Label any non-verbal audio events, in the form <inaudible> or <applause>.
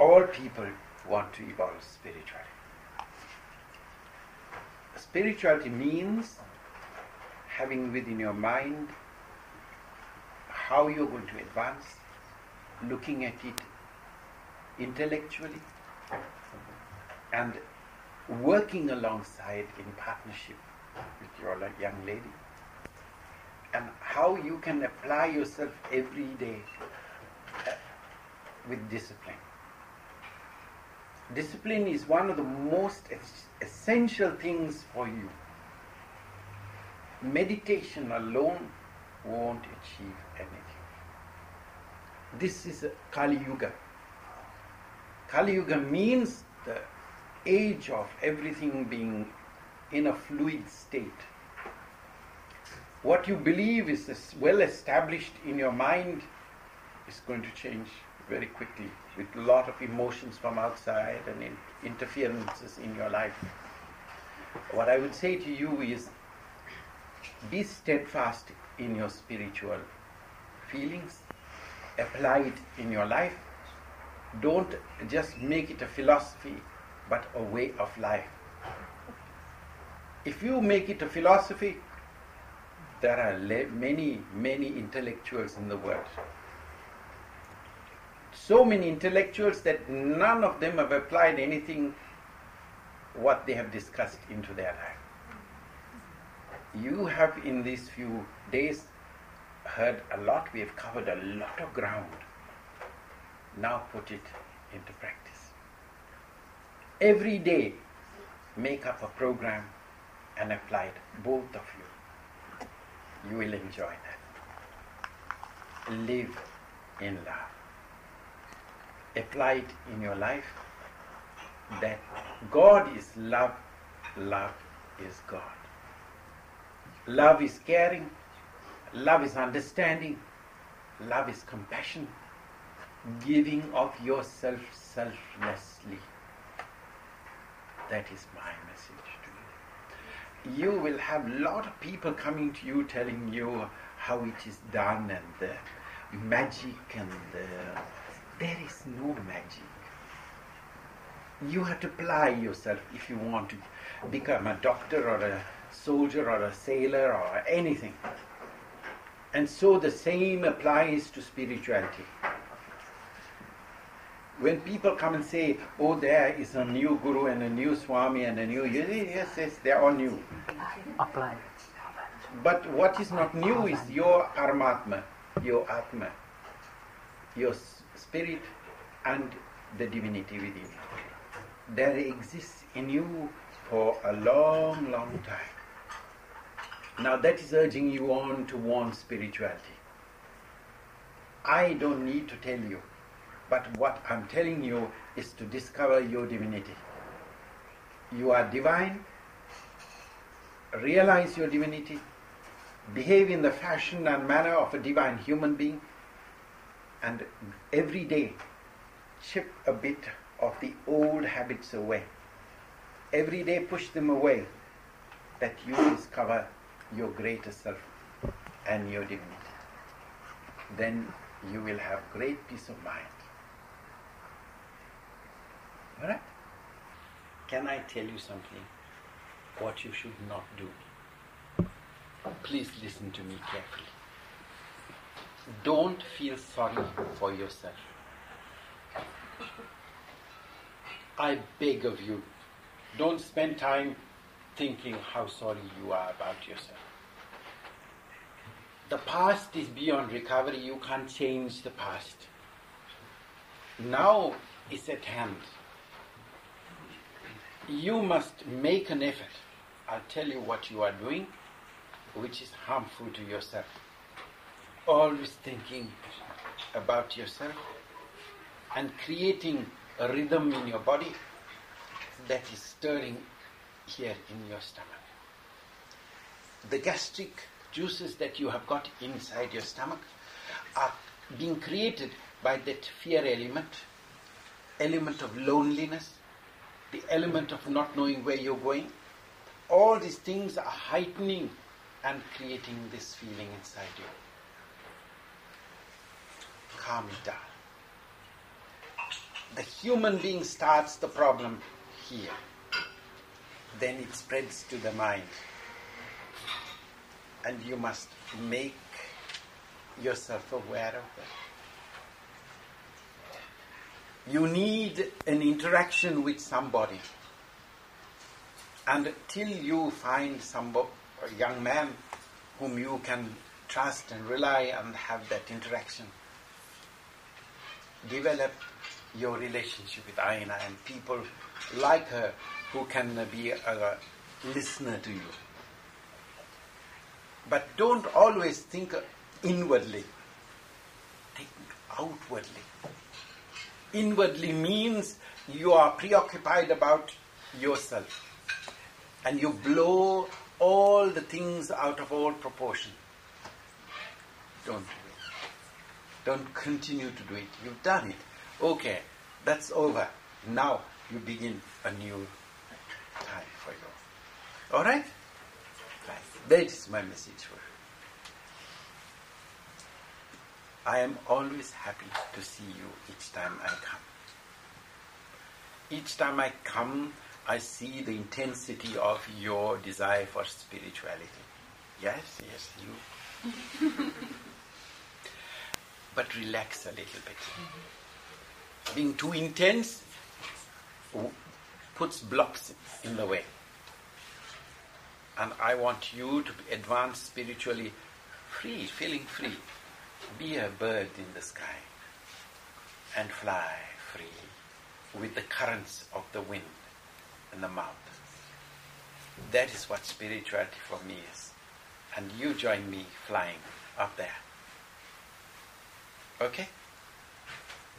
all people want to evolve spiritually. Spirituality means having within your mind how you're going to advance, looking at it intellectually, and working alongside in partnership with your young lady, and how you can apply yourself every day uh, with discipline. Discipline is one of the most es- essential things for you. Meditation alone won't achieve anything. This is Kali Yuga. Kali Yuga means the age of everything being in a fluid state. What you believe is well established in your mind is going to change very quickly with a lot of emotions from outside and in interferences in your life. What I would say to you is be steadfast in your spiritual feelings, apply it in your life. Don't just make it a philosophy, but a way of life. If you make it a philosophy, there are many, many intellectuals in the world so many intellectuals that none of them have applied anything what they have discussed into their life. You have in these few days heard a lot, we have covered a lot of ground. Now put it into practice. Every day, make up a program and apply it, both of you. You will enjoy that. Live in love apply it in your life that God is love, love is God. Love is caring, love is understanding, love is compassion, giving of yourself selflessly. That is my message to you. You will have a lot of people coming to you telling you how it is done and the magic and the there is no magic. You have to apply yourself if you want to become a doctor or a soldier or a sailor or anything. And so the same applies to spirituality. When people come and say, oh, there is a new guru and a new swami and a new, yes, yes, they are all new. Apply. But what is not new is your Paramatma, your Atma, your spirit and the divinity within. There exists in you for a long, long time. Now that is urging you on to want spirituality. I don't need to tell you, but what I'm telling you is to discover your divinity. You are divine, realize your divinity, behave in the fashion and manner of a divine human being, and every day chip a bit of the old habits away. Every day push them away that you discover your greater self and your divinity. Then you will have great peace of mind. Alright? Can I tell you something? What you should not do. Please listen to me carefully don't feel sorry for yourself. I beg of you, don't spend time thinking how sorry you are about yourself. The past is beyond recovery, you can't change the past. Now is at hand. You must make an effort. I'll tell you what you are doing, which is harmful to yourself always thinking about yourself and creating a rhythm in your body that is stirring here in your stomach. The gastric juices that you have got inside your stomach are being created by that fear element, element of loneliness, the element of not knowing where you're going. All these things are heightening and creating this feeling inside you calm it down. a human being starts the problem here, then it spreads to the mind. And you must make yourself aware of that. You need an interaction with somebody. And till you find some young man whom you can trust and rely and have that interaction, develop your relationship with Aina and people like her who can be a listener to you. But don't always think inwardly, think outwardly. Inwardly means you are preoccupied about yourself and you blow all the things out of all proportion. Don't do. Don't continue to do it. You've done it. Okay, that's over. Now you begin a new time for you. Alright? Right. That is my message for you. I am always happy to see you each time I come. Each time I come, I see the intensity of your desire for spirituality. Yes, yes, you. <laughs> but relax a little bit. Being too intense puts blocks in the way. And I want you to advance spiritually free, feeling free. Be a bird in the sky and fly freely with the currents of the wind and the mouth. That is what spirituality for me is. And you join me flying up there. Okay?